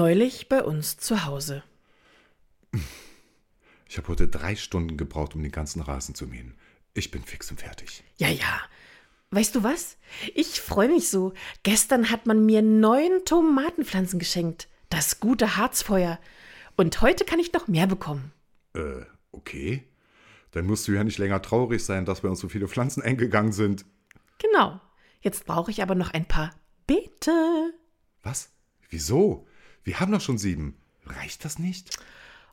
Neulich bei uns zu Hause. Ich habe heute drei Stunden gebraucht, um den ganzen Rasen zu mähen. Ich bin fix und fertig. Ja, ja. Weißt du was? Ich freue mich so. Gestern hat man mir neun Tomatenpflanzen geschenkt. Das gute Harzfeuer. Und heute kann ich noch mehr bekommen. Äh, okay. Dann musst du ja nicht länger traurig sein, dass bei uns so viele Pflanzen eingegangen sind. Genau. Jetzt brauche ich aber noch ein paar Beete. Was? Wieso? Wir haben doch schon sieben. Reicht das nicht?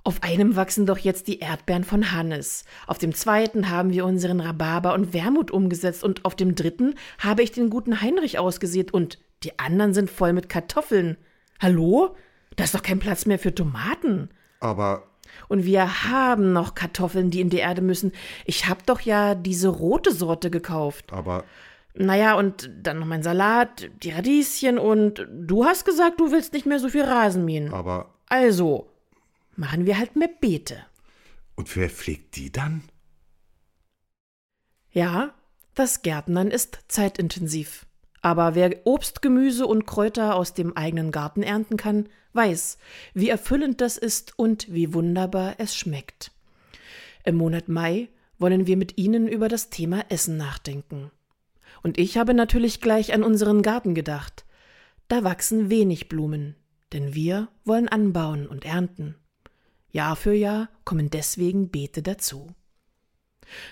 Auf einem wachsen doch jetzt die Erdbeeren von Hannes. Auf dem zweiten haben wir unseren Rhabarber und Wermut umgesetzt und auf dem dritten habe ich den guten Heinrich ausgesät und die anderen sind voll mit Kartoffeln. Hallo? Da ist doch kein Platz mehr für Tomaten. Aber. Und wir haben noch Kartoffeln, die in die Erde müssen. Ich hab doch ja diese rote Sorte gekauft. Aber. Naja, und dann noch mein Salat, die Radieschen und du hast gesagt, du willst nicht mehr so viel Rasen mähen. Aber. Also, machen wir halt mehr Beete. Und wer pflegt die dann? Ja, das Gärtnern ist zeitintensiv. Aber wer Obst, Gemüse und Kräuter aus dem eigenen Garten ernten kann, weiß, wie erfüllend das ist und wie wunderbar es schmeckt. Im Monat Mai wollen wir mit Ihnen über das Thema Essen nachdenken. Und ich habe natürlich gleich an unseren Garten gedacht. Da wachsen wenig Blumen, denn wir wollen anbauen und ernten. Jahr für Jahr kommen deswegen Beete dazu.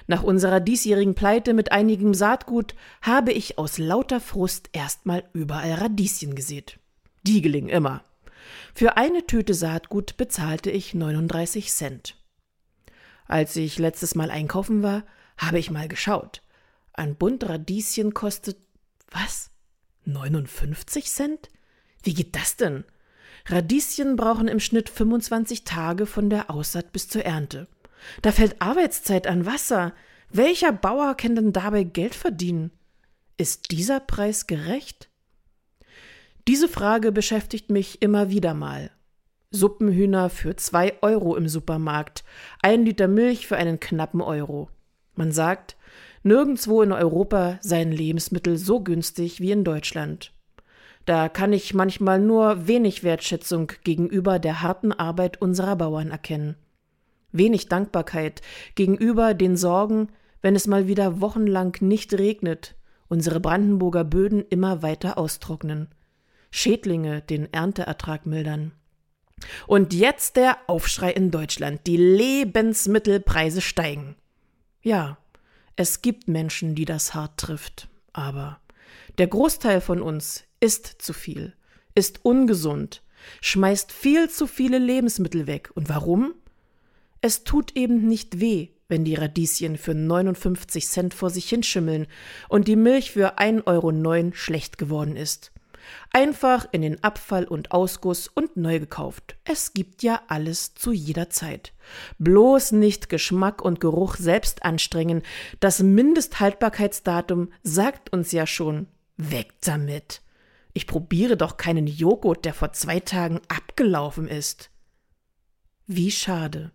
Nach unserer diesjährigen Pleite mit einigem Saatgut habe ich aus lauter Frust erstmal überall Radieschen gesät. Die gelingen immer. Für eine Tüte Saatgut bezahlte ich 39 Cent. Als ich letztes Mal einkaufen war, habe ich mal geschaut. Ein Bund Radieschen kostet was? 59 Cent? Wie geht das denn? Radieschen brauchen im Schnitt 25 Tage von der Aussaat bis zur Ernte. Da fällt Arbeitszeit an Wasser. Welcher Bauer kann denn dabei Geld verdienen? Ist dieser Preis gerecht? Diese Frage beschäftigt mich immer wieder mal. Suppenhühner für zwei Euro im Supermarkt, ein Liter Milch für einen knappen Euro. Man sagt, nirgendwo in Europa seien Lebensmittel so günstig wie in Deutschland. Da kann ich manchmal nur wenig Wertschätzung gegenüber der harten Arbeit unserer Bauern erkennen. Wenig Dankbarkeit gegenüber den Sorgen, wenn es mal wieder wochenlang nicht regnet, unsere Brandenburger Böden immer weiter austrocknen. Schädlinge den Ernteertrag mildern. Und jetzt der Aufschrei in Deutschland. Die Lebensmittelpreise steigen. Ja, es gibt Menschen, die das hart trifft, aber der Großteil von uns isst zu viel, ist ungesund, schmeißt viel zu viele Lebensmittel weg. Und warum? Es tut eben nicht weh, wenn die Radieschen für 59 Cent vor sich hinschimmeln und die Milch für 1,09 Euro schlecht geworden ist. Einfach in den Abfall und Ausguss und neu gekauft. Es gibt ja alles zu jeder Zeit. Bloß nicht Geschmack und Geruch selbst anstrengen. Das Mindesthaltbarkeitsdatum sagt uns ja schon, weg damit. Ich probiere doch keinen Joghurt, der vor zwei Tagen abgelaufen ist. Wie schade.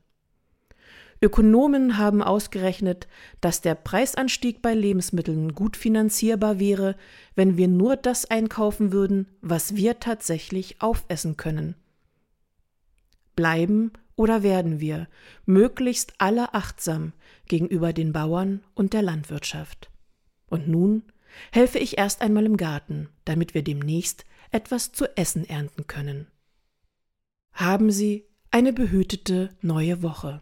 Ökonomen haben ausgerechnet, dass der Preisanstieg bei Lebensmitteln gut finanzierbar wäre, wenn wir nur das einkaufen würden, was wir tatsächlich aufessen können. Bleiben oder werden wir möglichst alle achtsam gegenüber den Bauern und der Landwirtschaft. Und nun helfe ich erst einmal im Garten, damit wir demnächst etwas zu essen ernten können. Haben Sie eine behütete neue Woche.